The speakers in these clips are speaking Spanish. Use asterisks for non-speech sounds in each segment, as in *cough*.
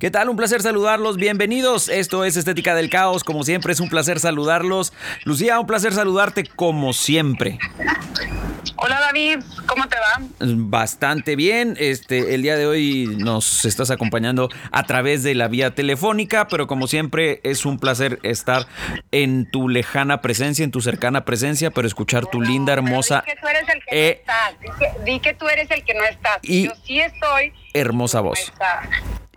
¿Qué tal? Un placer saludarlos. Bienvenidos. Esto es Estética del Caos. Como siempre, es un placer saludarlos. Lucía, un placer saludarte como siempre. Hola David, ¿cómo te va? Bastante bien. Este, el día de hoy nos estás acompañando a través de la vía telefónica, pero como siempre es un placer estar en tu lejana presencia, en tu cercana presencia, pero escuchar tu linda, hermosa. Di que tú eres el que no eh, estás. Di que, tú eres el que no estás. Y- Yo sí estoy. hermosa voz.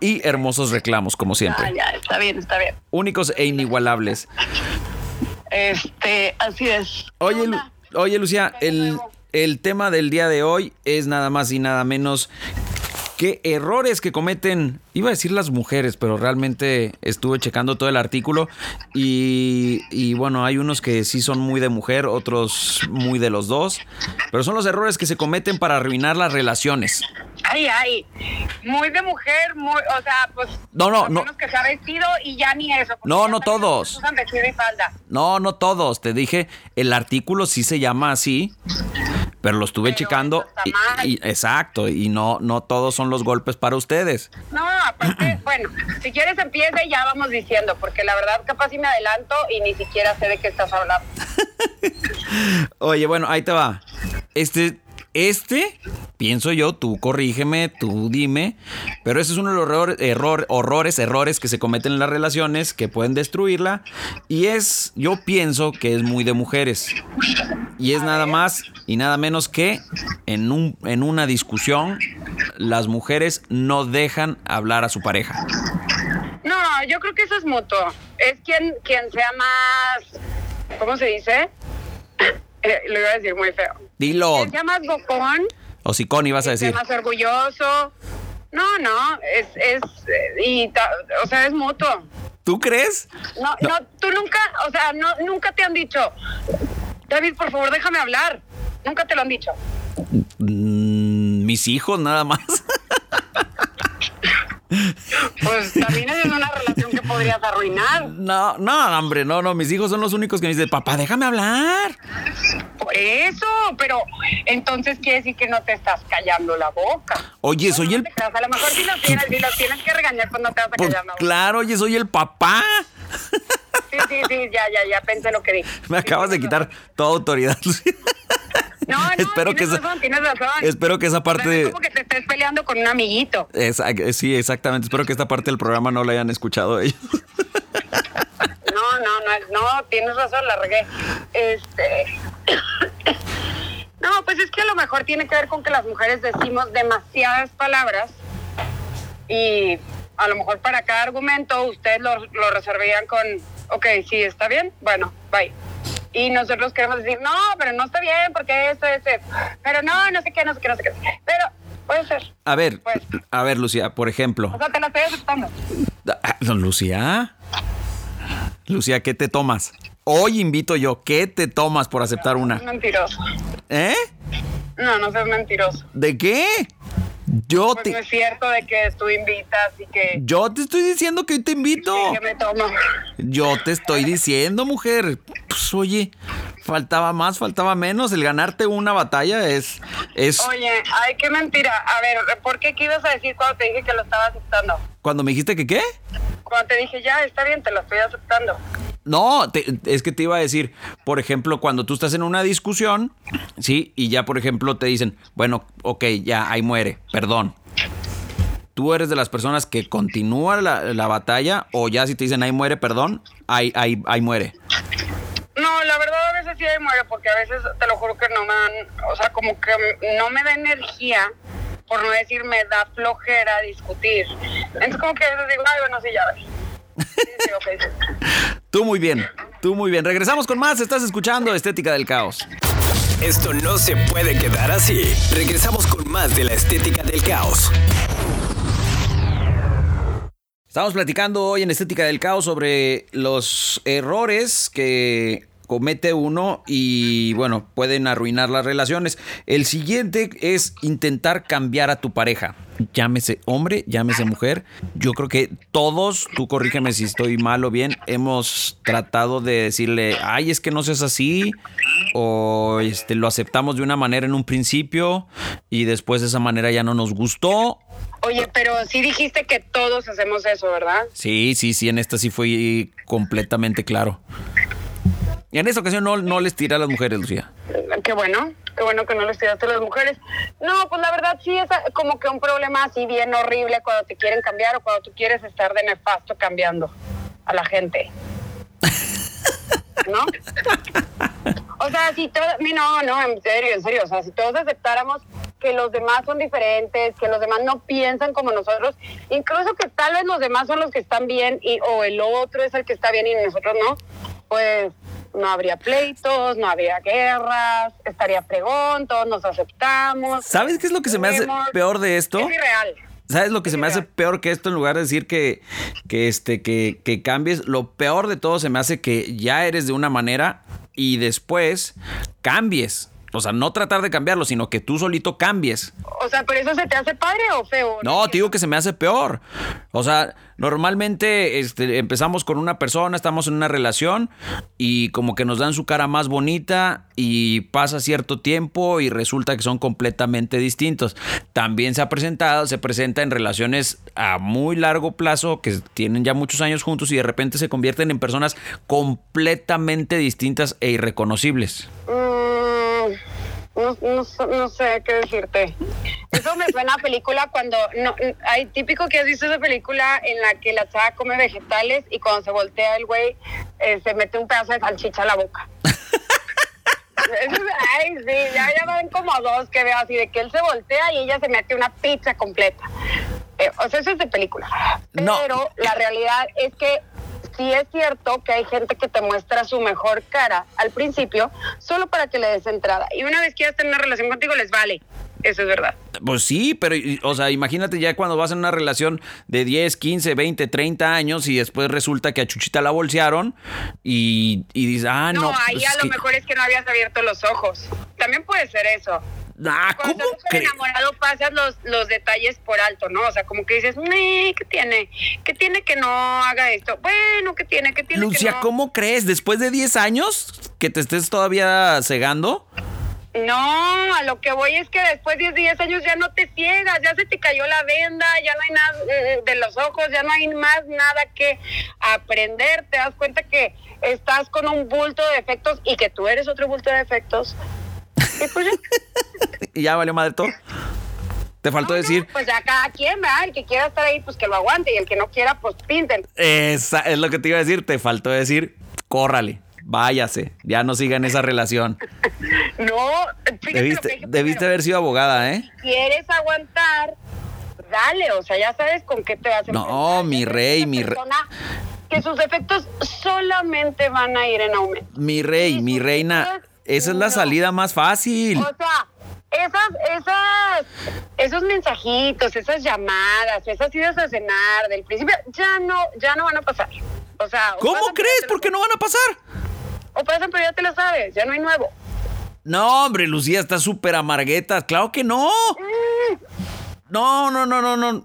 Y hermosos reclamos, como Ah, siempre. ya, está bien, está bien. Únicos e inigualables. Este, así es. Oye, oye Lucía, ¿Qué el, el tema del día de hoy es nada más y nada menos que errores que cometen, iba a decir las mujeres, pero realmente estuve checando todo el artículo y, y bueno, hay unos que sí son muy de mujer, otros muy de los dos, pero son los errores que se cometen para arruinar las relaciones. Ay, ay. Muy de mujer, muy, o sea, pues. No, no, no. menos que sea vestido y ya ni eso. porque No, no todos. Usan vestido y falda. No, no todos, te dije, el artículo sí se llama así, pero lo estuve Pero checando y- y- exacto, y no, no todos son los golpes para ustedes. No, aparte, *clears throat* bueno, si quieres empieza y ya vamos diciendo, porque la verdad capaz si me adelanto y ni siquiera sé de qué estás hablando. *laughs* Oye, bueno, ahí te va. Este, este, pienso yo, tú corrígeme, tú dime, pero ese es uno de los error- error- horrores, errores que se cometen en las relaciones que pueden destruirla. Y es, yo pienso que es muy de mujeres. Y es nada más y nada menos que en, un, en una discusión, las mujeres no dejan hablar a su pareja. No, yo creo que eso es mutuo. Es quien, quien sea más, ¿cómo se dice? Eh, lo iba a decir muy feo. Dilo, sea más bocón, hocicón, ibas a decir. más orgulloso. No, no, es, es, y, ta- o sea, es mutuo. ¿Tú crees? No, No. no, tú nunca, o sea, no, nunca te han dicho, David, por favor, déjame hablar. Nunca te lo han dicho. Mm, mis hijos, nada más. *laughs* Pues también es una relación que podrías arruinar. No, no, hombre, no, no. Mis hijos son los únicos que me dicen, papá, déjame hablar. Por eso, pero entonces quiere decir que no te estás callando la boca. Oye, No, soy no el. A lo mejor si los tienes, si los tienes que regañar, pues no te vas a Pues, callar la boca. claro, oye, soy el papá. Sí, sí, sí, ya, ya, ya pensé lo que dije. *laughs* Me acabas de quitar toda autoridad. Lucía. *laughs* No, no, *laughs* espero que esa- razón, tienes razón. espero que esa parte es como que te estés peleando con un amiguito. Exact- sí, exactamente. Espero que esta parte del programa no la hayan escuchado ellos. No, no, no, no, tienes razón, la regué. Este. *coughs* No, pues es que a lo mejor tiene que ver con que las mujeres decimos demasiadas palabras y a lo mejor para cada argumento ustedes lo, lo resolverían con, ok, sí, está bien, bueno, bye. Y nosotros queremos decir, no, pero no está bien porque esto, esto, esto. Pero no, no sé qué, no sé qué, no sé qué. Pero puede ser. A ver, Pues. a ver, Lucía, por ejemplo. O sea, te la estoy aceptando. Ah, Don Lucía. Lucía, ¿qué te tomas? Hoy invito yo, ¿qué te tomas por aceptar Es una? mentiroso. ¿Eh? No, no seas mentiroso. ¿De qué? Yo Pues no te, es cierto de que tú invitas y que, yo te estoy diciendo que hoy te invito. que me tomo. Yo te estoy diciendo, mujer. Pues oye, faltaba más, faltaba menos. El ganarte una batalla es. es Oye, ay, qué mentira. A ver, ¿por qué qué ibas a decir cuando te dije que lo estaba aceptando? Cuando me dijiste que qué? Cuando te dije, ya, está bien, te lo estoy aceptando. No, te- es que te iba a decir, por ejemplo, cuando tú estás en una discusión, ¿sí? Y ya, por ejemplo, te dicen, bueno, ok, ya, ahí muere, perdón. ¿Tú eres de las personas que continúa la, la batalla o ya si te dicen ahí muere, perdón, ahí, ahí, ahí muere? No, la verdad a veces sí ahí muere porque a veces te lo juro que no me dan, o sea, como que no me da energía, por no decir me da flojera discutir. Entonces como que a veces digo, ay, bueno, sí, ya ves. Tú muy bien, tú muy bien. Regresamos con más, estás escuchando Estética del Caos. Esto no se puede quedar así. Regresamos con más de la estética del caos. Estamos platicando hoy en Estética del Caos sobre los errores que comete uno y bueno, pueden arruinar las relaciones. El siguiente es intentar cambiar a tu pareja. Llámese hombre, llámese mujer. Yo creo que todos, tú corrígeme si estoy mal o bien, hemos tratado de decirle, ay, es que no seas así, o este, lo aceptamos de una manera en un principio y después de esa manera ya no nos gustó. Oye, pero sí dijiste que todos hacemos eso, ¿verdad? Sí, sí, sí, en esta sí fue completamente claro. Y en esta ocasión no, no les tiré a las mujeres, Lucía. Qué bueno, qué bueno que no les tiraste a las mujeres. No, pues la verdad sí es como que un problema así bien horrible cuando te quieren cambiar o cuando tú quieres estar de nefasto cambiando a la gente. ¿No? O sea, si todos, no, no, en serio, en serio, o sea, si todos aceptáramos que los demás son diferentes, que los demás no piensan como nosotros, incluso que tal vez los demás son los que están bien y o el otro es el que está bien y nosotros no, pues no habría pleitos, no habría guerras, estaría pregón, todos nos aceptamos. ¿Sabes qué es lo que se me hace peor de esto? Es irreal. ¿Sabes lo que se me hace peor que esto en lugar de decir que, que, este, que, que cambies? Lo peor de todo se me hace que ya eres de una manera y después cambies. O sea, no tratar de cambiarlo, sino que tú solito cambies. O sea, ¿pero eso se te hace padre o feo? No, te digo que se me hace peor. O sea, normalmente este, empezamos con una persona, estamos en una relación y como que nos dan su cara más bonita y pasa cierto tiempo y resulta que son completamente distintos. También se ha presentado, se presenta en relaciones a muy largo plazo que tienen ya muchos años juntos y de repente se convierten en personas completamente distintas e irreconocibles. No, no, no, sé qué decirte. Eso me suena a película cuando. No, hay típico que has visto esa película en la que la chava come vegetales y cuando se voltea el güey eh, se mete un pedazo de salchicha a la boca. ay, sí, ya, ya van como dos que veo así de que él se voltea y ella se mete una pizza completa. Eh, o sea, eso es de película. Pero la realidad es que sí es cierto que hay gente que te muestra su mejor cara al principio solo para que le des entrada. Y una vez que ya están en una relación contigo, les vale. Eso es verdad. Pues sí, pero, o sea, imagínate ya cuando vas en una relación de 10, 15, 20, 30 años y después resulta que a Chuchita la bolsearon y, y dices, ah, no. No, ahí pues a lo mejor es que no habías abierto los ojos. También puede ser eso. Ah, ¿cómo Cuando estás enamorado pasas los, los detalles por alto, ¿no? O sea, como que dices, ¿qué tiene? ¿Qué tiene que no haga esto? Bueno, ¿qué tiene? ¿Qué tiene Lucia, que no? ¿cómo crees? ¿Después de 10 años que te estés todavía cegando? No, a lo que voy es que después de 10 años ya no te ciegas, ya se te cayó la venda, ya no hay nada eh, de los ojos, ya no hay más nada que aprender. Te das cuenta que estás con un bulto de defectos y que tú eres otro bulto de defectos. *laughs* Y ya. valió madre todo. Te faltó No, no, decir. pues ya cada quien, ¿verdad? El que quiera estar ahí, pues que lo aguante. Y el que no quiera, pues pinten. Esa es lo que te iba a decir. Te faltó decir, córrale, váyase, ya no sigan esa relación. *laughs* No, fíjate lo que Debiste, dije debiste haber sido abogada, ¿eh? quieres aguantar, dale, o sea, ya sabes con qué te vas a No, enfrentar. mi rey, mi esa re- persona Que sus efectos solamente van a ir en aumento. Mi rey, mi reina, esa es la salida más fácil. O sea, esas, esas, esos mensajitos, esas llamadas, esas idas a cenar del principio, ya no, ya no van a pasar. O sea, o ¿Cómo crees? ¿Por lo- qué no van a pasar? O pasan, pero ya te lo sabes, ya no hay nuevo. No, hombre, Lucía está súper amargueta. Claro que no. No, no, no, no, no.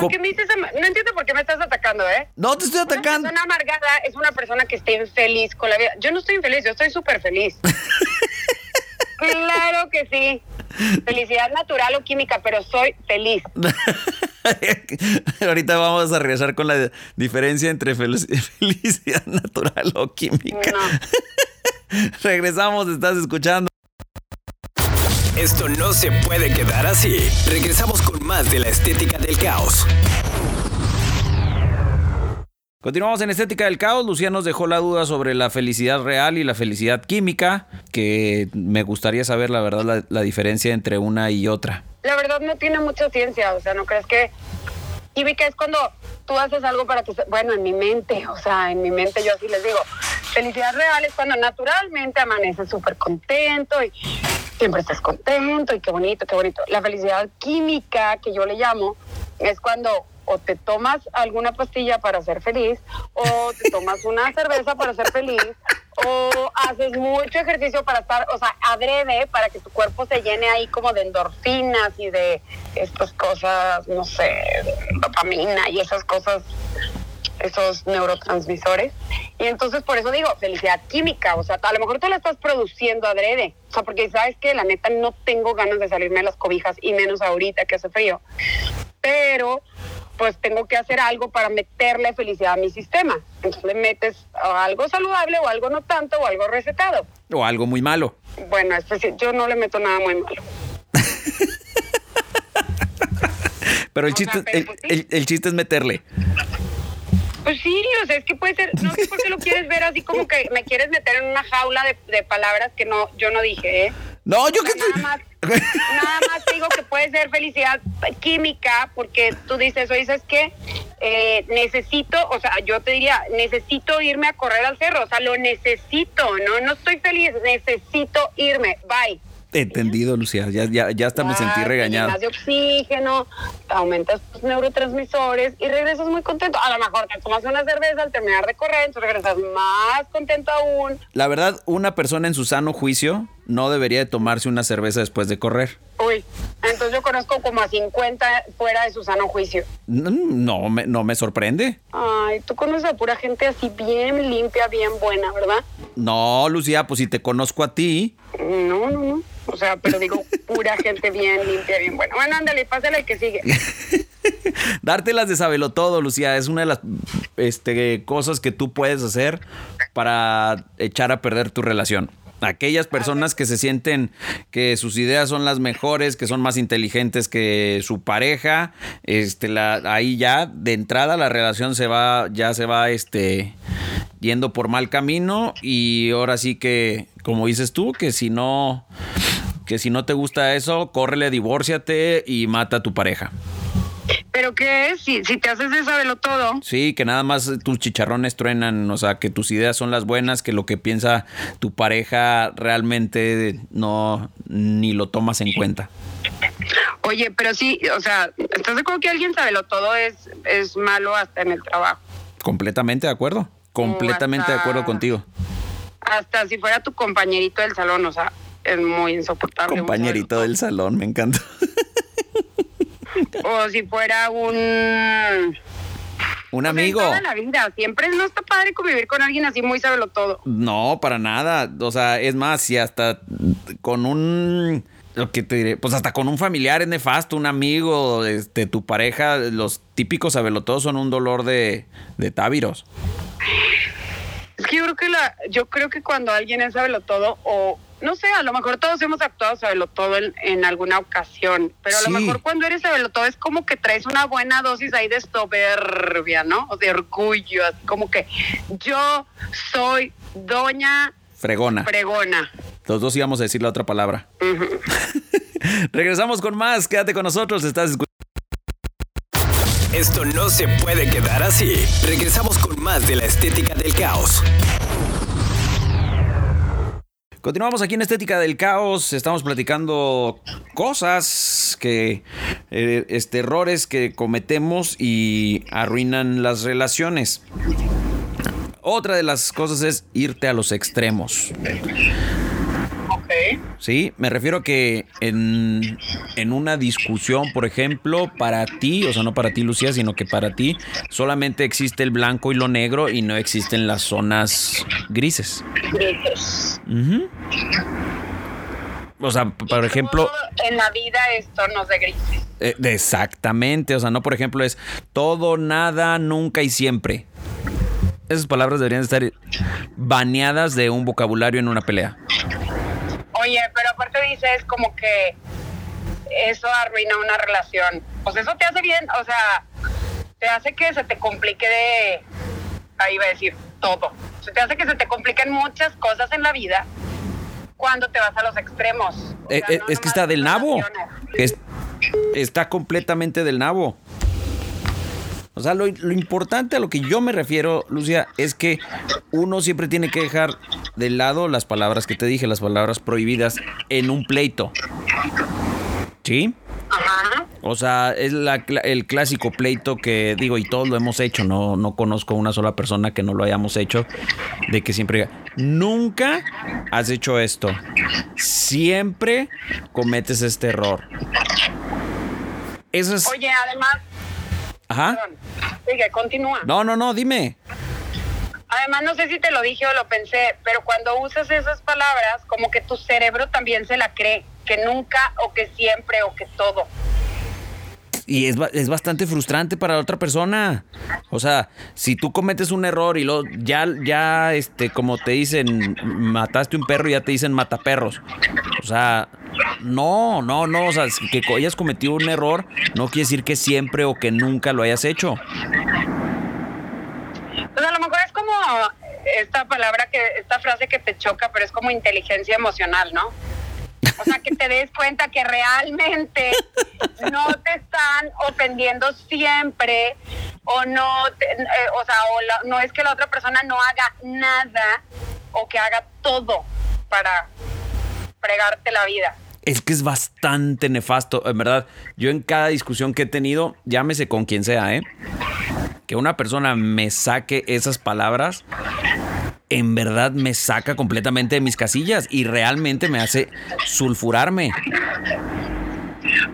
¿Por qué me dices ama- No entiendo por qué me estás atacando, ¿eh? No te estoy Una atacando. persona amargada es una persona que esté infeliz con la vida. Yo no estoy infeliz, yo estoy súper feliz. *laughs* claro que sí. Felicidad natural o química, pero soy feliz. *laughs* Ahorita vamos a regresar con la diferencia entre fel- *laughs* felicidad natural o química. No. Regresamos, estás escuchando. Esto no se puede quedar así. Regresamos con más de la estética del caos. Continuamos en Estética del Caos. Lucía nos dejó la duda sobre la felicidad real y la felicidad química, que me gustaría saber la verdad la, la diferencia entre una y otra. La verdad no tiene mucha ciencia, o sea, ¿no crees que química es cuando tú haces algo para que, bueno, en mi mente, o sea, en mi mente yo así les digo, Felicidad real es cuando naturalmente amaneces súper contento y siempre estás contento y qué bonito, qué bonito. La felicidad química, que yo le llamo, es cuando o te tomas alguna pastilla para ser feliz, o te tomas una *laughs* cerveza para ser feliz, o haces mucho ejercicio para estar, o sea, adrede para que tu cuerpo se llene ahí como de endorfinas y de estas cosas, no sé, dopamina y esas cosas esos neurotransmisores. Y entonces por eso digo, felicidad química, o sea, a lo mejor tú la estás produciendo adrede, o sea, porque sabes que la neta no tengo ganas de salirme de las cobijas y menos ahorita que hace frío. Pero pues tengo que hacer algo para meterle felicidad a mi sistema. Entonces le metes algo saludable o algo no tanto o algo recetado. O algo muy malo. Bueno, yo no le meto nada muy malo. *laughs* pero el, chiste, pues el, el chiste es meterle. Pues sí, o sea, es que puede ser, no sé por qué lo quieres ver así como que me quieres meter en una jaula de, palabras que no, yo no dije, ¿eh? No, yo que nada más, nada más digo que puede ser felicidad química, porque tú dices, oye, ¿sabes qué? Eh, necesito, o sea, yo te diría, necesito irme a correr al cerro, o sea, lo necesito, ¿no? No estoy feliz, necesito irme, bye. Entendido, Lucía. Ya, ya, ya hasta me sentí regañada. de oxígeno, aumentas tus neurotransmisores y regresas muy contento. A lo mejor te tomas una cerveza al terminar de correr, entonces regresas más contento aún. La verdad, una persona en su sano juicio no debería de tomarse una cerveza después de correr. Uy, entonces yo conozco como a 50 fuera de su sano juicio. No, me, no me sorprende. Ay, tú conoces a pura gente así bien limpia, bien buena, ¿verdad? No, Lucía, pues si te conozco a ti. No, no, no. O sea, pero digo, pura gente bien limpia, bien buena. Bueno, ándale, pásale el que sigue. *laughs* Dártelas de sabelo todo, Lucía, es una de las este, cosas que tú puedes hacer para echar a perder tu relación. Aquellas personas que se sienten que sus ideas son las mejores, que son más inteligentes que su pareja, este, la, ahí ya de entrada la relación se va, ya se va, este, yendo por mal camino y ahora sí que, como dices tú, que si no, que si no te gusta eso, córrele, divórciate y mata a tu pareja. ¿Pero qué es? Si, si te haces de saberlo todo. Sí, que nada más tus chicharrones truenan, o sea, que tus ideas son las buenas, que lo que piensa tu pareja realmente no ni lo tomas en cuenta. Oye, pero sí, o sea, ¿estás de acuerdo que alguien sabe lo todo es, es malo hasta en el trabajo? Completamente de acuerdo, completamente de acuerdo contigo. Hasta si fuera tu compañerito del salón, o sea, es muy insoportable. Compañerito del salón, me encanta. *laughs* o si fuera un un amigo. la vida. Siempre no está padre convivir con alguien así muy sabelo todo. No, para nada. O sea, es más, si hasta con un. Lo que te diré, pues hasta con un familiar es nefasto, un amigo, este, tu pareja, los típicos sabelotodos son un dolor de, de tábiros. Es que yo creo que la, yo creo que cuando alguien es sabelotodo o no sé, a lo mejor todos hemos actuado sabelo todo en, alguna ocasión, pero a lo mejor cuando eres sabelo todo es como que traes una buena dosis ahí de soberbia, ¿no? O de orgullo, como que yo soy doña Fregona. Fregona. Los dos íbamos a decir la otra palabra. *laughs* Regresamos con más, quédate con nosotros, estás escuchando. Esto no se puede quedar así. Regresamos con más de la estética del caos. Continuamos aquí en Estética del Caos. Estamos platicando cosas que. Eh, este, errores que cometemos y arruinan las relaciones. Otra de las cosas es irte a los extremos. Sí, me refiero a que en, una discusión, por ejemplo, para ti, o sea, no para ti, Lucía, sino que para ti solamente existe el blanco y lo negro y no existen las zonas grises. Grises. O sea, por ejemplo... En la vida es tonos de grises. Eh, exactamente, o sea, no por ejemplo es todo, nada, nunca y siempre. Esas palabras deberían estar baneadas de un vocabulario en una pelea. Oye, pero aparte dices como que eso arruina una relación. Pues eso te hace bien, o sea, te hace que se te complique de, ahí va a decir, todo. Se te hace que se te compliquen muchas cosas en la vida cuando te vas a los extremos. Eh, eh, es que está del nabo. está completamente del nabo. O sea, lo, lo importante a lo que yo me refiero, Lucia, es que uno siempre tiene que dejar de lado las palabras que te dije, las palabras prohibidas en un pleito. ¿Sí? Ajá. O sea, es la el clásico pleito que digo, y todos lo hemos hecho, no, no conozco una sola persona que no lo hayamos hecho, de que siempre diga, nunca has hecho esto, siempre cometes este error. Eso es... Oye, además, Ajá. sigue, continúa. No, no, no, dime. Además, no sé si te lo dije o lo pensé, pero cuando usas esas palabras, como que tu cerebro también se la cree, que nunca o que siempre o que todo. Y es, es bastante frustrante para la otra persona. O sea, si tú cometes un error y lo ya, ya, este, como te dicen, mataste un perro y ya te dicen mataperros. O sea, no, no, no. O sea, que hayas cometido un error no quiere decir que siempre o que nunca lo hayas hecho. Pues a lo mejor es como esta palabra que, esta frase que te choca, pero es como inteligencia emocional, ¿no? O sea, que te des cuenta que realmente no te están ofendiendo siempre o no, te- eh, o sea, la- no es que la otra persona no haga nada o que haga todo para fregarte la vida. Es que es bastante nefasto, en verdad. Yo en cada discusión que he tenido, llámese con quien sea, ¿eh? Que una persona me saque esas palabras, en verdad me saca completamente de mis casillas y realmente me hace sulfurarme.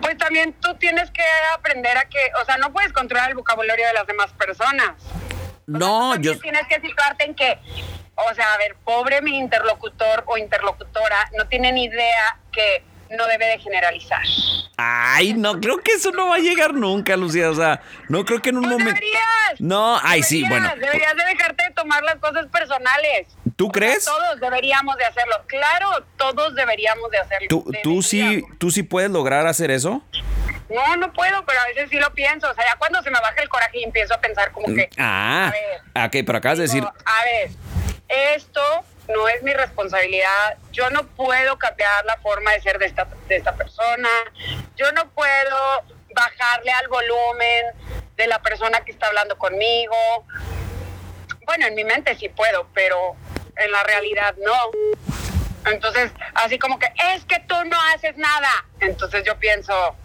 Pues también tú tienes que aprender a que, o sea, no puedes controlar el vocabulario de las demás personas. No, Tú yo... también tienes que situarte en que, o sea, a ver, pobre mi interlocutor o interlocutora, no tiene ni idea que no debe de generalizar. Ay, no, creo que eso no va a llegar nunca, Lucía. O sea, no creo que en un Pues momento... deberías. No, ay, sí, bueno. Deberías de dejarte de tomar las cosas personales. ¿Tú O sea, crees? todos deberíamos de hacerlo. Claro, todos deberíamos de hacerlo. ¿Tú, tú, sí. ¿Tú sí puedes lograr hacer eso? No, no puedo, pero a veces sí lo pienso. O sea, ya cuando se me baja el coraje y empiezo a pensar como que... Ah, a ver, ok, pero acabas de decir... A ver, esto no es mi responsabilidad. Yo no puedo cambiar la forma de ser de esta, de esta persona. Yo no puedo bajarle al volumen de la persona que está hablando conmigo. Bueno, en mi mente sí puedo, pero en la realidad no. Entonces, así como que es que tú no haces nada. Entonces yo pienso,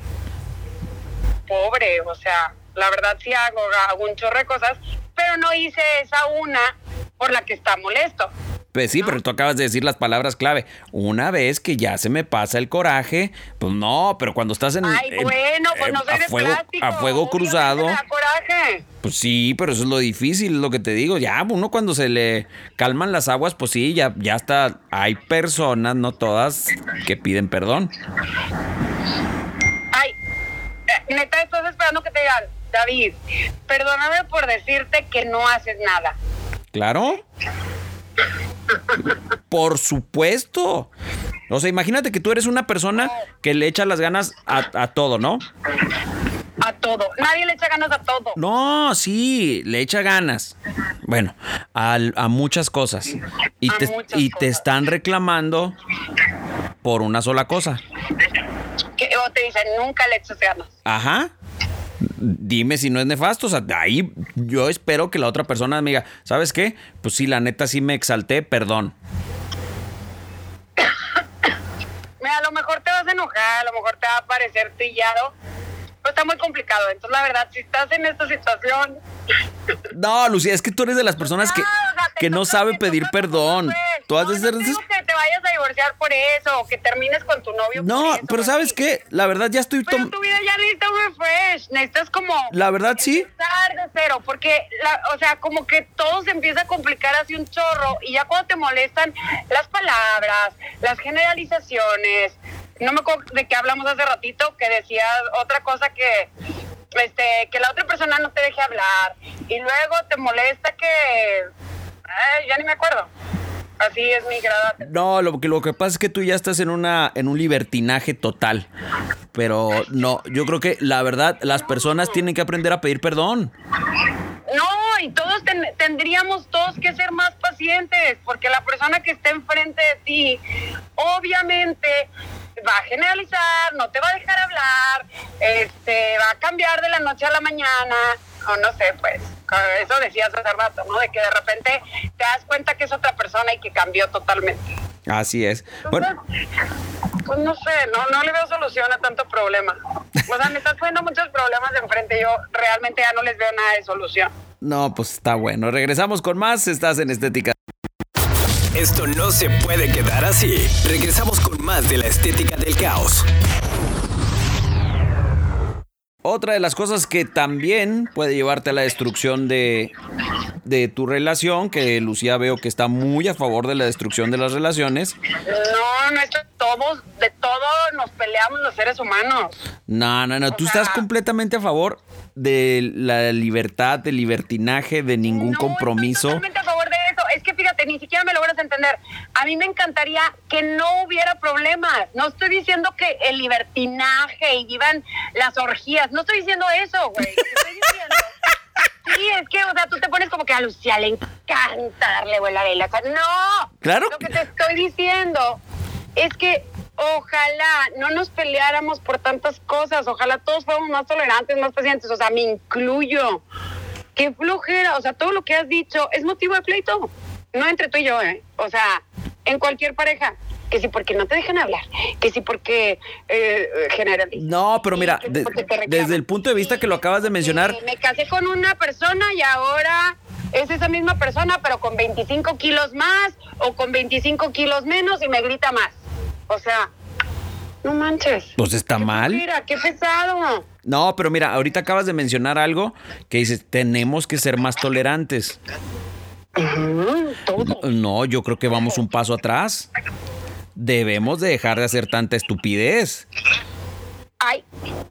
pobre, o sea, la verdad sí hago, hago un chorro de cosas, pero no hice esa una por la que está molesto. Pues sí, pero tú acabas de decir las palabras clave. Una vez que ya se me pasa el coraje, pues no, pero cuando estás en, Ay, en- bueno, pues eh, no a fuego, plástico. a fuego cruzado, coraje. pues sí, pero eso es lo difícil, lo que te digo. Ya, uno cuando se le calman las aguas, pues sí, ya, ya está. Hay personas, no todas, que piden perdón. Ay, eh, neta, estás esperando que te digan, David, perdóname por decirte que no haces nada. Claro. Por supuesto. O sea, imagínate que tú eres una persona que le echa las ganas a, a todo, ¿no? A todo. Nadie le echa ganas a todo. No, sí, le echa ganas. Bueno, a, muchas cosas. Y, A te, muchas y te están reclamando por una sola cosa. Que, o te dicen, nunca le echas ganas. Ajá. Dime si no es nefasto. O sea, ahí yo espero que la otra persona me diga, ¿sabes qué? Pues sí, la neta sí me exalté, perdón. *coughs* Mira, a lo mejor te vas a enojar, a lo mejor te va a parecer trillado, pero está muy complicado. Entonces, la verdad, si estás en esta situación, No, Lucía, es que tú eres de las personas que, o sea, te que no toca- sabe te pedir perdón. pues. Tú has de No, ser no de digo esas- que te vayas a divorciar por eso, o que termines con tu novio No, por eso, pero ¿sabes qué? La verdad ya estoy... Pero tom- tu vida ya necesita un refresh, necesitas como... La verdad sí. Empezar de cero, porque, la, o sea, como que todo se empieza a complicar así un chorro y ya cuando te molestan las palabras, las generalizaciones, no me acuerdo de qué hablamos hace ratito, que decías otra cosa que, este, que la otra persona no te deje hablar y luego te molesta que, ay, ya ni me acuerdo. Así es mi grado. No, lo que, lo que pasa es que tú ya estás en una en un libertinaje total. Pero no, yo creo que la verdad, las personas tienen que aprender a pedir perdón. No, y todos ten- tendríamos todos que ser más pacientes, porque la persona que está enfrente de ti, obviamente va a generalizar, no te va a dejar hablar, este, va a cambiar de la noche a la mañana, o no sé, pues, eso decías hace rato, ¿no? De que de repente te das cuenta que es otra persona y que cambió totalmente. Así es. Bueno, pues no sé, no, no le veo solución a tanto problema. O sea, me estás poniendo muchos problemas de enfrente. Yo realmente ya no les veo nada de solución. No, pues está bueno. Regresamos con más. Estás en Estética. Esto no se puede quedar así. Regresamos con más de la Estética del Caos. Otra de las cosas que también puede llevarte a la destrucción de, de, tu relación, que Lucía veo que está muy a favor de la destrucción de las relaciones. No, no, esto todos, de todo nos peleamos los seres humanos. No, no, no, tú estás completamente a favor de la libertad, del libertinaje, de ningún compromiso. totalmente a favor de eso. Es que fíjate, ni siquiera me logras entender. A mí me encantaría que no hubiera problemas. No estoy diciendo que el libertinaje y vivan las orgías. No estoy diciendo eso, güey. Estoy diciendo. Sí, es que, o sea, tú te pones como que a Lucía le encanta darle vuela a vela. no. Claro. Lo que te estoy diciendo es que ojalá no nos peleáramos por tantas cosas, ojalá todos fuéramos más tolerantes, más pacientes, o sea, me incluyo. Qué flojera, o sea, todo lo que has dicho es motivo de pleito, no entre tú y yo, ¿eh? O sea, en cualquier pareja. Que sí porque no te dejan hablar, que sí porque eh, No, pero mira, desde el punto de vista que lo acabas de mencionar... me casé con una persona y ahora es esa misma persona, pero con 25 kilos más o con 25 kilos menos y me grita más. O sea, no manches. Pues está mal. Mira, qué pesado. No, pero mira, ahorita acabas de mencionar algo que dices, tenemos que ser más tolerantes. No, yo creo que vamos un paso atrás. Debemos de dejar de hacer tanta estupidez. Ay,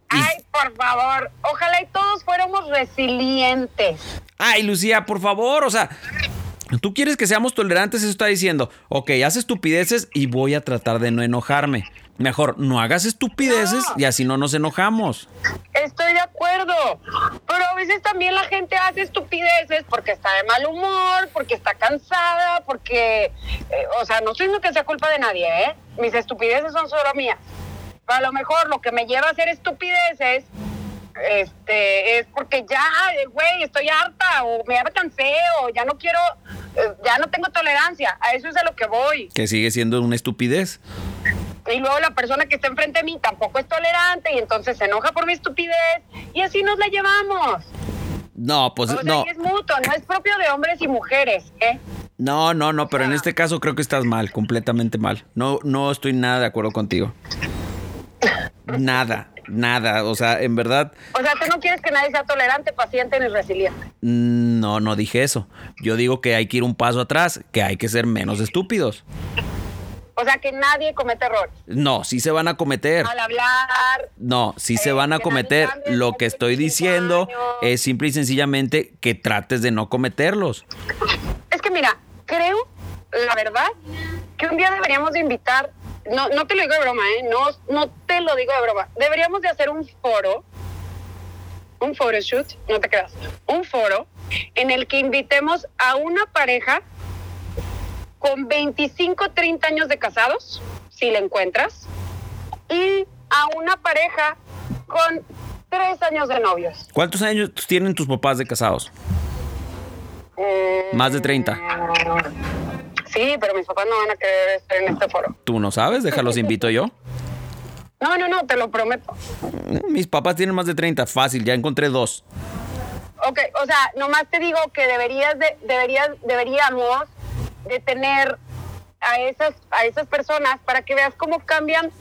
ay, por favor. Ojalá y todos fuéramos resilientes. Ay, Lucía, por favor, o sea, Tú quieres que seamos tolerantes, eso está diciendo, ok, haz estupideces y voy a tratar de no enojarme. Mejor, no hagas estupideces y así no nos enojamos. Estoy de acuerdo, pero a veces también la gente hace estupideces porque está de mal humor, porque está cansada, porque, eh, o sea, no estoy diciendo que sea culpa de nadie, ¿eh? Mis estupideces son solo mías. Pero a lo mejor lo que me lleva a hacer estupideces este, es porque ya, güey, estoy harta o me cansé o ya no quiero, eh, ya no tengo tolerancia. A eso es a lo que voy. Que sigue siendo una estupidez. Y luego la persona que está enfrente de mí tampoco es tolerante y entonces se enoja por mi estupidez y así nos la llevamos. No, pues no. es mutuo, no es propio de hombres y mujeres, ¿eh? No, no, no, pero en este caso creo que estás mal, completamente mal. No, no estoy nada de acuerdo contigo. Nada nada, o sea, en verdad. O sea, tú no quieres que nadie sea tolerante, paciente ni resiliente. Mm, no, no dije eso. Yo digo que hay que ir un paso atrás, que hay que ser menos estúpidos. O sea, que nadie comete errores. No, sí se van a cometer. Al hablar. No, sí se van a cometer. Lo que estoy diciendo es simple y sencillamente que trates de no cometerlos. Es que mira, creo, la verdad, que un día deberíamos de invitar no, no te lo digo de broma, ¿eh? No, no te lo digo de broma. Deberíamos de hacer un foro, un photoshoot, no te creas, un foro en el que invitemos a una pareja con 25, 30 años de casados, si la encuentras, y a una pareja con 3 años de novios. ¿Cuántos años tienen tus papás de casados? Más de 30. Sí, pero mis papás no van a querer estar en este foro. ¿Tú no sabes? Déjalos invito yo. No, no, no, te lo prometo. Mis papás tienen más de 30, fácil, ya encontré dos. Ok, o sea, nomás te digo que deberías de, deberías, deberíamos de tener a esas, a esas personas para que veas cómo cambian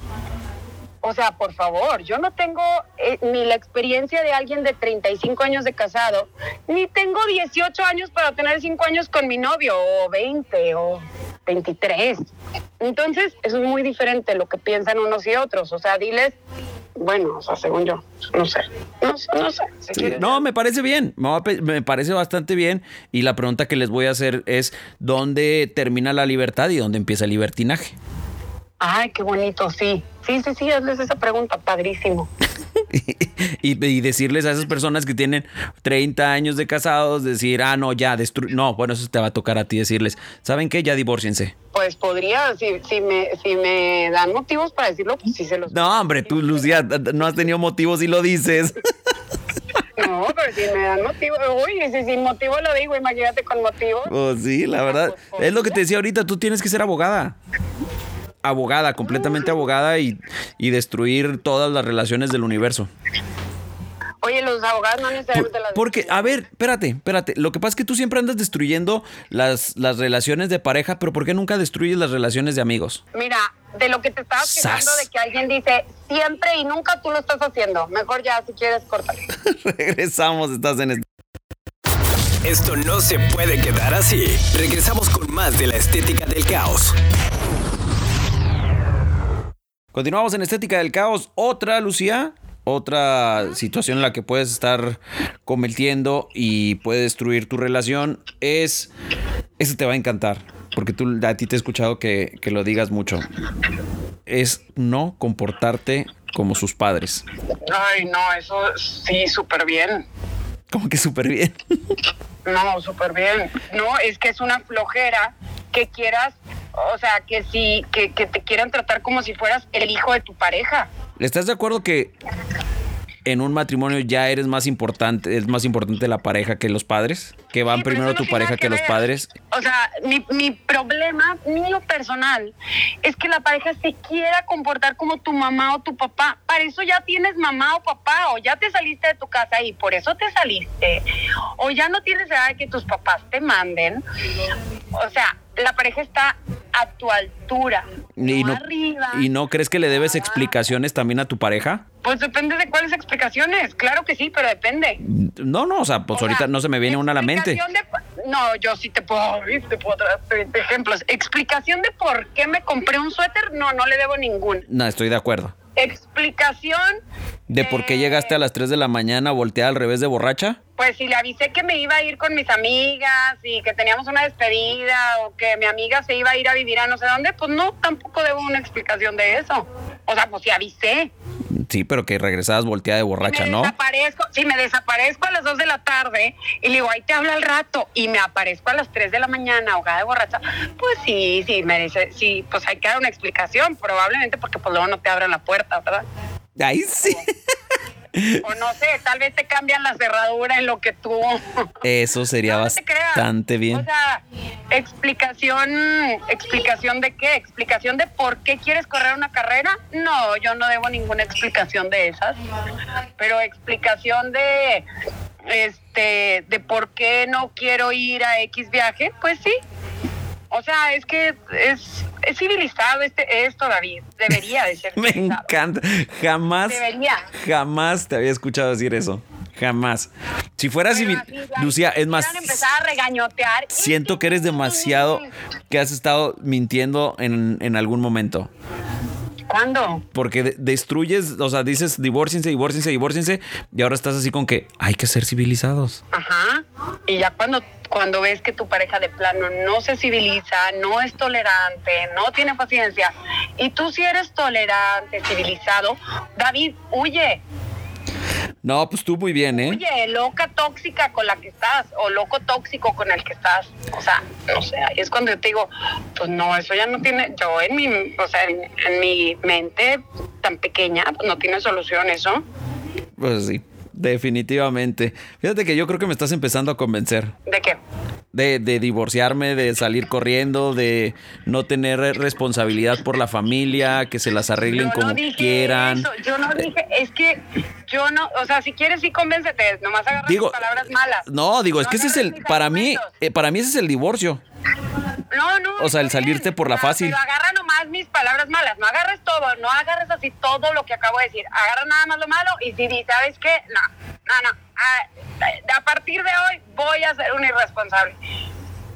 o sea, por favor, yo no tengo eh, ni la experiencia de alguien de 35 años de casado, ni tengo 18 años para tener 5 años con mi novio, o 20, o 23. Entonces, eso es muy diferente lo que piensan unos y otros. O sea, diles, bueno, o sea, según yo, no sé, no sé, no sé. no, me parece bien, me parece bastante bien. Y la pregunta que les voy a hacer es, ¿dónde termina la libertad y dónde empieza el libertinaje? Ay, qué bonito, sí. Sí, sí, sí, hazles esa pregunta, padrísimo. *laughs* *laughs* y, decirles a esas personas que tienen 30 años de casados, decir, ah, no, ya, no, bueno, eso te va a tocar a ti decirles, ¿saben qué? Ya divórciense. Pues podría, si, si, me, si me dan motivos para decirlo, pues sí se los... No, hombre, tú, Lucía, no has tenido motivos y lo dices. *laughs* No, pero si me dan motivo, uy, si sin motivo lo digo, imagínate con motivo. Pues sí, la verdad. pues, Es lo que te decía ahorita, tú tienes que ser abogada. Abogada, completamente abogada y, y destruir todas las relaciones del universo. Oye, los abogados no Por- necesariamente las porque, a ver, espérate, espérate. Lo que pasa es que tú siempre andas destruyendo las, las relaciones de pareja, pero ¿por qué nunca destruyes las relaciones de amigos? Mira, de lo que te estabas quejando de que alguien dice siempre y nunca tú lo estás haciendo. Mejor ya, si quieres, córtale. *laughs* Regresamos, estás en este. Esto no se puede quedar así. Regresamos con más de la estética del caos. Continuamos en Estética del Caos. Otra, Lucía. Otra situación en la que puedes estar cometiendo y puede destruir tu relación es. Ese te va a encantar. Porque tú, a ti te he escuchado que, que lo digas mucho. Es no comportarte como sus padres. Ay, no, eso sí, súper bien. Como que súper bien. *laughs* No, súper bien. No, es que es una flojera que quieras, o sea, que si, que, que te quieran tratar como si fueras el hijo de tu pareja. ¿Estás de acuerdo que en un matrimonio ya eres más importante, es más importante la pareja que los padres? Que van Sí, primero no tu pareja que, los padres. O sea, mi, mi problema mío personal es que la pareja se quiera comportar como tu mamá o tu papá. Para eso ya tienes mamá o papá, o ya te saliste de tu casa y por eso te saliste. O ya no tienes edad de que tus papás te manden. O sea, la pareja está a tu altura. Y no, no, arriba. ¿Y no crees que le debes explicaciones también a tu pareja? Pues depende de cuáles explicaciones. Claro que sí, pero depende. No, no, o sea, pues O ahorita sea, no se me viene una a la mente. explicación de- no, yo sí te puedo, te puedo traer 30 ejemplos. Explicación de por qué me compré un suéter, no, no le debo ninguna. No, estoy de acuerdo. Explicación, ¿De por qué llegaste a las 3 de la mañana volteada al revés de borracha? Pues si le avisé que me iba a ir con mis amigas y que teníamos una despedida o que mi amiga se iba a ir a vivir a no sé dónde, pues no, tampoco debo una explicación de eso. O sea, pues si avisé. Sí, pero que regresabas volteada de borracha, me ¿no? desaparezco, si me desaparezco a las 2 de la tarde y le digo, ahí te hablo al rato y me aparezco a las 3 de la mañana ahogada de borracha, pues sí, sí, merece, sí, pues hay que dar una explicación, probablemente porque pues luego no te abran la puerta, ¿verdad? Ahí sí. *laughs* O no sé, tal vez te cambian la cerradura en lo que tú... Eso sería No, no bastante bien. O sea, explicación, explicación de qué, explicación de por qué quieres correr una carrera. No, yo no debo ninguna explicación de esas. Pero explicación de, este, de por qué no quiero ir a X viaje, pues sí. O sea, es que es, es civilizado este, esto, David. Debería de ser *laughs* Me civilizado. encanta. Jamás, Debería. jamás te había escuchado decir eso. Jamás. Si fuera civil, Lucía, es más, empezar a regañotear. siento que eres demasiado que has estado mintiendo en, en algún momento. ¿Cuándo? Porque de- destruyes, o sea, dices divórciense, divórciense, divórciense, y ahora estás así con que hay que ser civilizados. Ajá. Y ya cuando, cuando ves que tu pareja de plano no se civiliza, no es tolerante, no tiene paciencia, y tú sí eres tolerante, civilizado, David, huye, No, pues tú muy bien, ¿eh? huye, loca tóxica con la que estás, o loco tóxico con el que estás. O sea, no sé, ahí es cuando yo te digo, pues no, eso ya no tiene, yo en mi, o sea, en, en mi mente tan pequeña, pues no tiene solución eso. Pues sí, definitivamente. Fíjate que yo creo que me estás empezando a convencer. ¿De qué? De, de divorciarme, de salir corriendo, de no tener responsabilidad por la familia, que se las arreglen como dije quieran. eso, yo no dije, es que yo no, o sea, si quieres sí convéncete, nomás agarra Digo, tus palabras malas. No, digo, es que ese es el, para mí, eh, para mí ese es el divorcio. No, no. o sea, el salirte por la fácil. Pero agarra nomás mis palabras malas, no agarres todo, no agarres así todo lo que acabo de decir. Agarra nada más lo malo y si di- sabes qué, no, no, no. A, a partir de hoy voy a ser un irresponsable.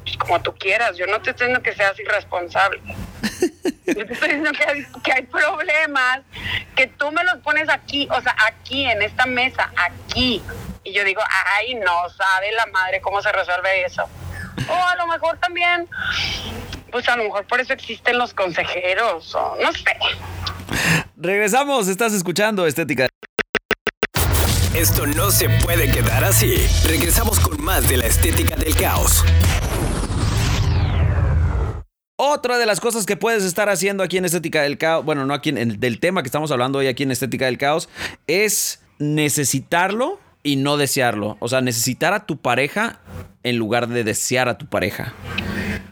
Pues como tú quieras, yo no te estoy diciendo que seas irresponsable. Yo te estoy diciendo que hay, que hay problemas que tú me los pones aquí, o sea, aquí en esta mesa, aquí. Y yo digo, ay, no sabe la madre cómo se resuelve eso. O a lo mejor también, pues a lo mejor por eso existen los consejeros, o no sé. Regresamos, estás escuchando Estética. Esto no se puede quedar así. Regresamos con más de la estética del caos. Otra de las cosas que puedes estar haciendo aquí en Estética del Caos, bueno, no aquí en el del tema que estamos hablando hoy aquí en Estética del Caos, es necesitarlo y no desearlo. O sea, necesitar a tu pareja en lugar de desear a tu pareja.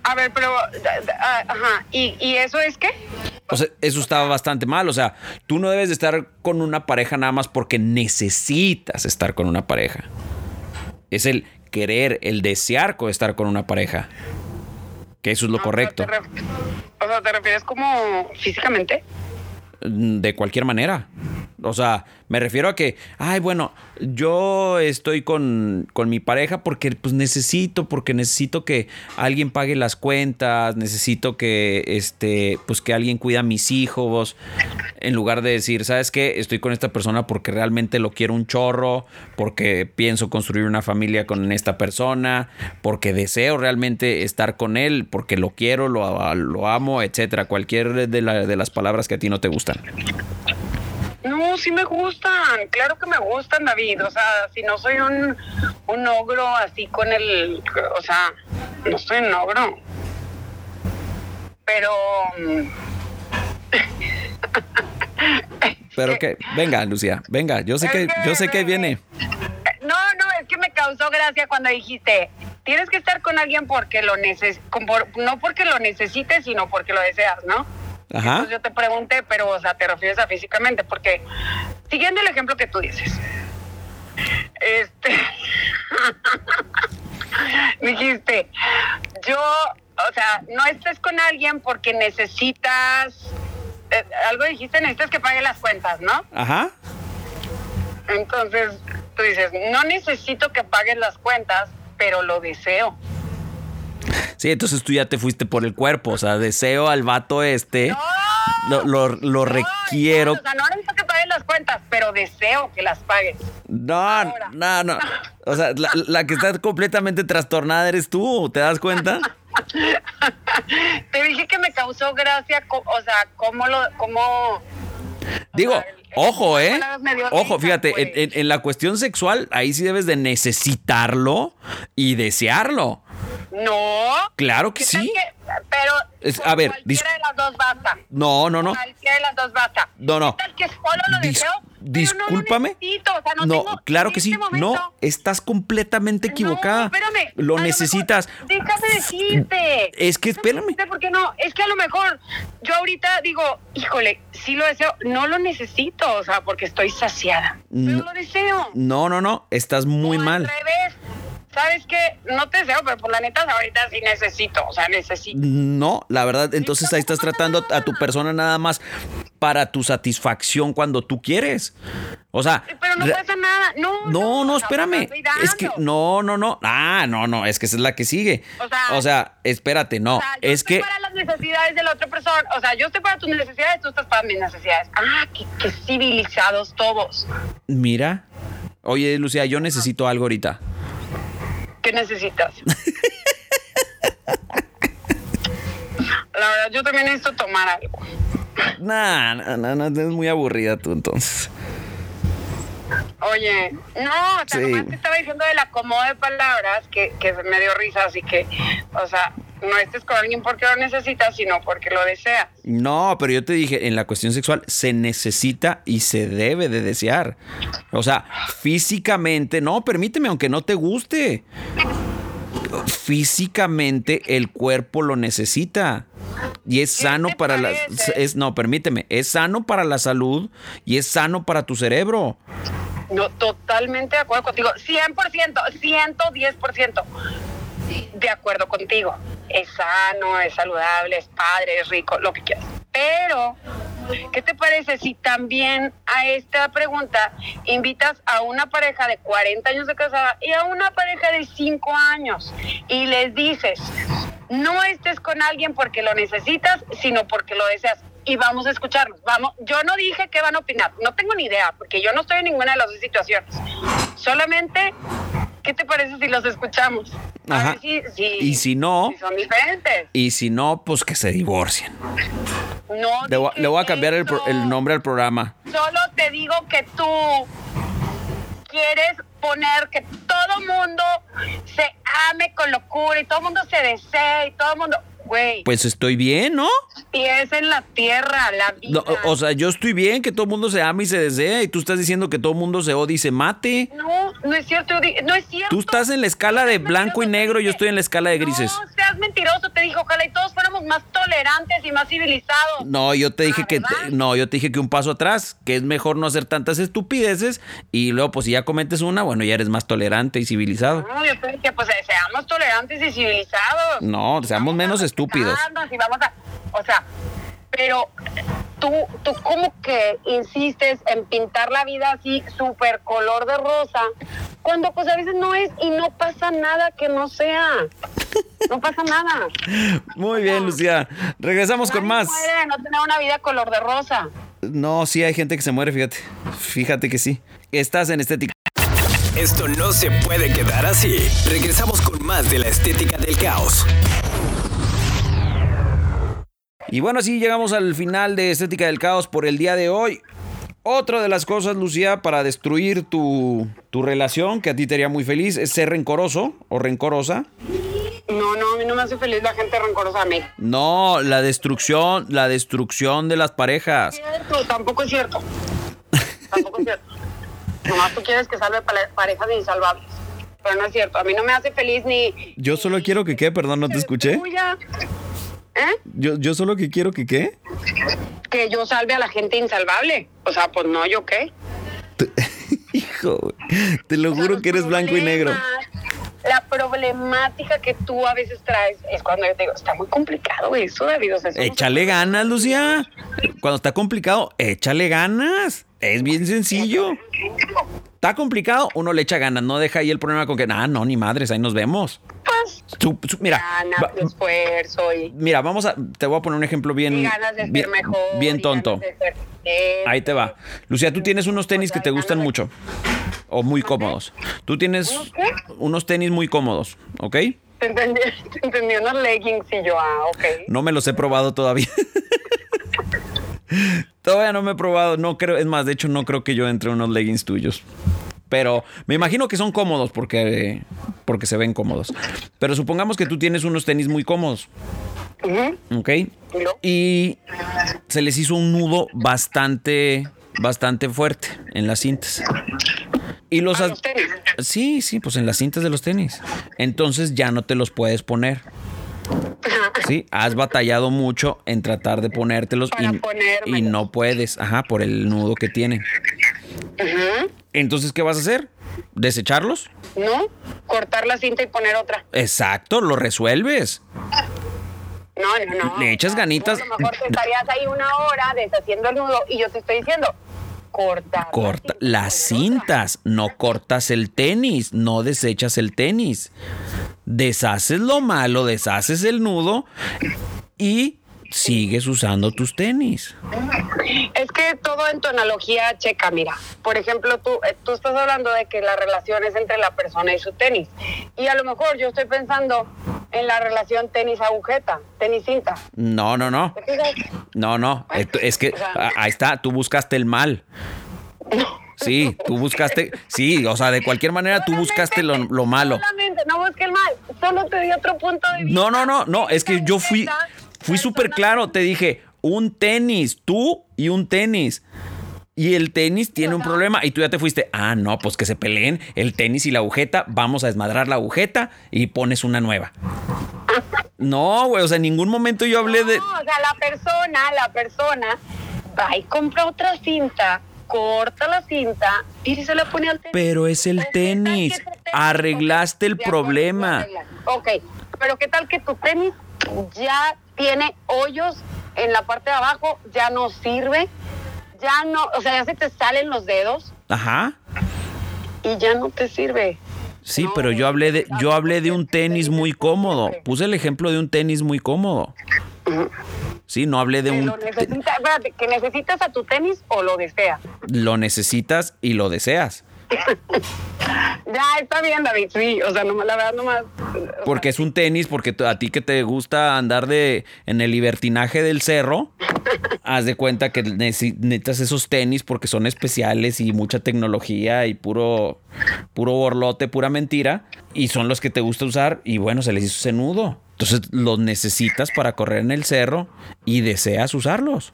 A ver, pero, ah, ajá, ¿Y, ¿y eso es qué? O sea, eso estaba bastante mal. O sea, tú no debes de estar con una pareja nada más porque necesitas estar con una pareja. Es el querer, el desear estar con una pareja. Que eso es lo Ah, correcto. O sea, te ref- o sea, ¿te refieres como físicamente? De cualquier manera. O sea, me refiero a que, ay, bueno, yo estoy con, con mi pareja porque pues necesito, porque necesito que alguien pague las cuentas, necesito que, este, pues que alguien cuida a mis hijos, en lugar de decir, ¿sabes qué? Estoy con esta persona porque realmente lo quiero un chorro, porque pienso construir una familia con esta persona, porque deseo realmente estar con él, porque lo quiero, lo, lo amo, etcétera. Cualquier de, la- de las palabras que a ti no te gustan. No, sí me gustan, claro que me gustan, David. O sea, si no soy un, un ogro así con el. O sea, no soy un ogro. Pero. mm, *laughs* Pero que, venga, Lucía, venga, yo sé que, que- yo sé que viene. No, no, es que me causó gracia cuando dijiste, tienes que estar con alguien porque lo neces con por- no porque lo necesites, sino porque lo deseas, ¿no? Ajá. Entonces yo te pregunté, pero, o sea, te refieres a físicamente, porque siguiendo el ejemplo que tú dices, este, *laughs* dijiste, yo, o sea, no estés con alguien porque necesitas, eh, algo dijiste, necesitas que pague las cuentas, ¿no? Ajá. Entonces, tú dices, no necesito que paguen las cuentas, pero lo deseo. Sí, entonces tú ya te fuiste por el cuerpo. O sea, deseo al vato este. ¡No! Lo, lo- lo requiero. No, o sea, no necesito que paguen las cuentas, pero deseo que las paguen. No, no, no. O sea, la, la que está completamente trastornada eres tú. ¿Te das cuenta? *laughs* Te dije que me causó gracia, o sea, cómo lo, cómo... Digo, sea, ojo, ¿eh? Ojo, risa, fíjate, pues. en, en- en la cuestión sexual, ahí sí debes de necesitarlo y desearlo. No. Claro que ¿Qué tal sí. que- pero Es- a ver, cualquiera de las dos basta. No, no, no. Cualquiera de las dos basta. No, no. ¿Qué tal que solo lo Dis- deseo? pero no lo discúlpame. necesito, o sea, no, tengo- claro que sí. este momento- No, estás completamente equivocada. No, espérame. Lo necesitas. déjame decirte. *clears throat* Es que espérame. ¿Por qué no? Es que a lo mejor yo ahorita digo, híjole, sí lo deseo, no lo necesito, o sea, porque estoy saciada. Pero No. lo deseo. No, no, no. Estás muy O mal. Al revés. ¿Sabes qué? No te deseo, pero por la neta ahorita sí necesito, o sea, necesito. No, la verdad, entonces ahí estás tratando a tu persona nada más para tu satisfacción cuando tú quieres. O sea, Pero no pasa nada. No, No, no, espérame. Es que no, no, no. Ah, no, no, es que esa es la que sigue. O sea- espérate, no. O sea, yo es estoy que para las necesidades de la otra persona. O sea, yo estoy para tus necesidades, tú estás para mis necesidades. Ah, qué, qué civilizados todos. mira. Oye, Lucía, yo necesito algo ahorita. ¿Qué necesitas? La verdad, yo también necesito tomar algo. Nah, no, no, no, es muy aburrida tú entonces. Oye, no, o sea, Sí. nomás te estaba diciendo del acomodo de palabras que, que me dio risa, así que, o sea, no estés con alguien porque lo necesitas, sino porque lo deseas. No, pero yo te dije, en la cuestión sexual se necesita y se debe de desear. O sea, físicamente, no, permíteme, aunque no te guste. Físicamente el cuerpo lo necesita. Y es ¿Qué sano para la... Es, no, permíteme, es sano para la salud y es sano para tu cerebro. No, totalmente de acuerdo contigo. 100%, 110% de acuerdo contigo. Es sano, es saludable, es padre, es rico, lo que quieras. Pero, ¿qué te parece si también a esta pregunta invitas a una pareja de 40 años de casada y a una pareja de 5 años y les dices, no estés con alguien porque lo necesitas, sino porque lo deseas? Y vamos a escucharlos. Vamos, yo no dije qué van a opinar, no tengo ni idea, porque yo no estoy en ninguna de las dos situaciones. Solamente, ¿qué te parece si los escuchamos? A Ajá. ver si- si- Y si no, si son diferentes. y si no, pues que se divorcien. No Le le voy a cambiar el, el nombre al programa. Solo te digo que tú quieres poner que todo mundo se ame con locura y todo mundo se desee y todo mundo. Güey. Pues estoy bien, ¿no? Pies en la tierra, la vida. No, o sea, yo estoy bien, que todo el mundo se ama y se desea, y tú estás diciendo que todo el mundo se odia y se mate. No, no es cierto, no es cierto. Tú estás en la escala de blanco y negro, yo estoy en la escala de grises. No, seas mentiroso, te dije, ojalá y todos fuéramos más tolerantes y más civilizados. No, yo te dije que no, yo te dije que un paso atrás, que es mejor no hacer tantas estupideces y luego pues si ya cometes una, bueno, ya eres más tolerante y civilizado. No, yo te dije, pues eh, seamos tolerantes y civilizados. No, seamos Vamos a menos estúpidos. respetarnos Y vamos a, o sea, pero tú, tú como que insistes en pintar la vida así súper color de rosa, cuando pues a veces no es y no pasa nada que no sea. No pasa nada. Muy bien, Lucía. Regresamos con más. muere de no tener una vida color de rosa. No, sí hay gente que se muere, fíjate. Fíjate que sí. Estás en estética. Esto no se puede quedar así. Regresamos con más de la estética del caos. Y bueno, así llegamos al final de Estética del Caos por el día de hoy. Otra de las cosas, Lucía, para destruir tu, tu relación, que a ti te haría muy feliz, es ser rencoroso o rencorosa. No, no, a mí no me hace feliz la gente rencorosa a mí. No, la destrucción, la destrucción de las parejas. Cierto, tampoco es cierto. Tampoco es cierto. *laughs* Nomás tú quieres que salve parejas insalvables. Pero no es cierto. A mí no me hace feliz ni. Yo solo quiero que qué, perdón, no te escuché. ¿Eh? Yo, yo solo que quiero que qué. Que yo salve a la gente insalvable. O sea, pues no, ¿yo qué? *laughs* Hijo, te lo O sea, juro que eres blanco y negro. La problemática que tú a veces traes es cuando yo te digo, está muy complicado eso, David. O sea, eso Échale ganas, Lucía. Cuando está complicado, échale ganas. Es bien sencillo. Está complicado, uno le echa ganas, no deja ahí el problema con que, ah, no, ni madres, ahí nos vemos. Pues, mira, ganas, va- esfuerzo y, mira, vamos a, te voy a poner un ejemplo bien, y ganas de ser bien, mejor. bien y tonto. ganas de ser- Ahí te va. Lucía, tú tienes unos tenis que te gustan ganas de- mucho o muy cómodos. Tú tienes ¿Unos tenis muy cómodos, ¿ok? Te entendí, *laughs* te entendí unos leggings y yo, ah, ok. No me los he probado todavía. *laughs* todavía no me he probado. No creo, es más, de hecho, no creo que yo entre unos leggings tuyos. Pero me imagino que son cómodos porque, porque se ven cómodos. Pero supongamos que tú tienes unos tenis muy cómodos. ¿Ok? No. Y se les hizo un nudo bastante, bastante fuerte en las cintas. Y los, A has- los tenis. Sí, sí, pues en las cintas de los tenis. Entonces ya no te los puedes poner. *laughs* Sí, has batallado mucho en tratar de ponértelos y, no puedes, ajá, por el nudo que tienen. Ujú. Entonces, ¿qué vas a hacer? ¿Desecharlos? ¿No? Cortar la cinta y poner otra. Exacto, lo resuelves. No, no, no. Le echas ganitas. A lo mejor te estarías ahí una hora deshaciendo el nudo y yo te estoy diciendo, corta. Corta las cintas, no cortas el tenis, no desechas el tenis. Deshaces lo malo, deshaces el nudo y sigues usando tus tenis. Es que todo en tu analogía checa, mira. Por ejemplo, tú, eh, tú estás hablando de que la relación es entre la persona y su tenis. Y a lo mejor yo estoy pensando en la relación tenis-agujeta, tenis-cinta. No, no, no. No, no. Es que ahí está, tú buscaste el mal. Sí, tú buscaste, sí, o sea, de cualquier manera tú buscaste lo, lo malo. Solamente, no busque el mal. Solo te di otro punto de vista. No, no, no, no, es que yo fui, fui súper claro, te dije, un tenis, tú y un tenis. Y el tenis tiene un problema y tú ya te fuiste, ah, no, pues que se peleen el tenis y la agujeta, vamos a desmadrar la agujeta y pones una nueva. No, güey, o sea, en ningún momento yo hablé de... No, o sea, la persona, la persona va y compra otra cinta, corta la cinta y se la pone al tenis. Pero es el Pues, ¿qué tal tenis, tenis- arreglaste el problema. Ok, pero ¿qué tal que tu tenis ya tiene hoyos en la parte de abajo, ya no sirve, ya no, o sea, ya se te salen los dedos Ajá. y ya no te sirve? Sí, No, pero yo hablé de yo hablé de un tenis muy cómodo. Puse el ejemplo de un tenis muy cómodo. Sí, no hablé de Que un lo necesita- espérate, ¿que necesitas a tu tenis o lo deseas? lo necesitas y lo deseas, *laughs* Ya, está bien, David, sí, o sea, no, la verdad nomás... porque es un tenis porque a ti que te gusta andar de en el libertinaje del cerro, haz de cuenta que necesi- necesitas esos tenis porque son especiales y mucha tecnología y puro puro borlote, pura mentira, y son los que te gusta usar, y bueno, se les hizo ese nudo. Entonces los necesitas para correr en el cerro y deseas usarlos.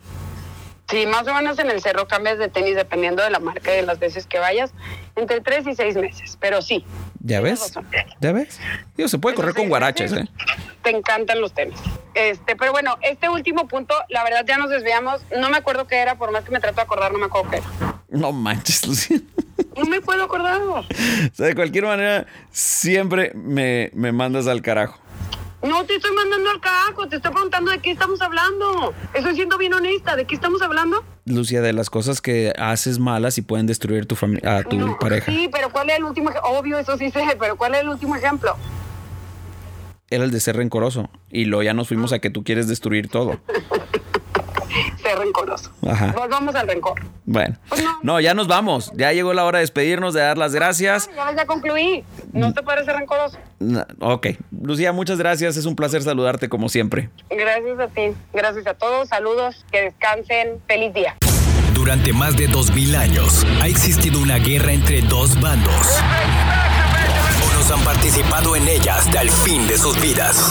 Sí, más o menos en el cerro cambias de tenis dependiendo de la marca y de las veces que vayas, entre tres y seis meses, pero sí. ¿Ya ves? ¿Ya ves? Digo, se puede correr con guaraches, ¿eh? Te encantan los tenis. Este, pero bueno, este último punto, la verdad ya nos desviamos. No me acuerdo qué era, por más que me trato de acordar, no me acuerdo qué era. No manches, Lucía. No me puedo acordar. O sea, de cualquier manera, siempre me, me mandas al carajo. No te estoy mandando al carajo, te estoy preguntando de qué estamos hablando. Estoy siendo bien honesta, ¿de qué estamos hablando? Lucía, de las cosas que haces malas y pueden destruir tu familia, a tu No, pareja. Sí, pero ¿cuál es el último ejemplo? Obvio, eso sí sé, pero ¿cuál es el último ejemplo? Era el de ser rencoroso. Y luego ya nos fuimos a que tú quieres destruir todo. *laughs* Ser rencoroso. Ajá. Volvamos al rencor. Bueno. Pues no. No, ya nos vamos. Ya llegó la hora de despedirnos, de dar las gracias. Ya, ya concluí. ¿No te parece rencoroso? Na- Ok. Lucía, muchas gracias. Es un placer saludarte como siempre. Gracias a ti. Gracias a todos. Saludos. Que descansen. Feliz día. Durante más de 2000 años ha existido una guerra entre dos bandos. Unos han participado en ella hasta el fin de sus vidas